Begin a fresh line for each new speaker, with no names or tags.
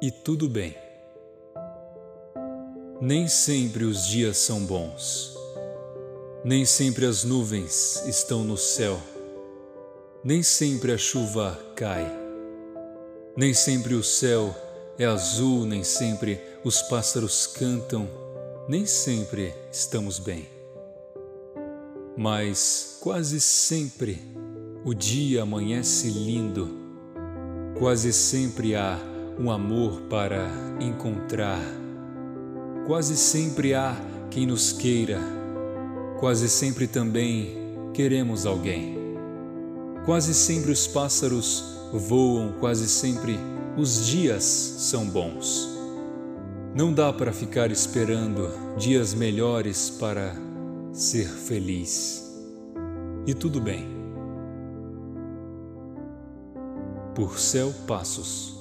e tudo bem. Nem sempre os dias são bons, nem sempre as nuvens estão no céu, nem sempre a chuva cai, nem sempre o céu é azul, nem sempre os pássaros cantam, nem sempre estamos bem. Mas quase sempre o dia amanhece lindo, quase sempre há um amor para encontrar. Quase sempre há quem nos queira, quase sempre também queremos alguém. Quase sempre os pássaros voam, quase sempre os dias são bons. Não dá para ficar esperando dias melhores para ser feliz. E tudo bem. Por Céu Passos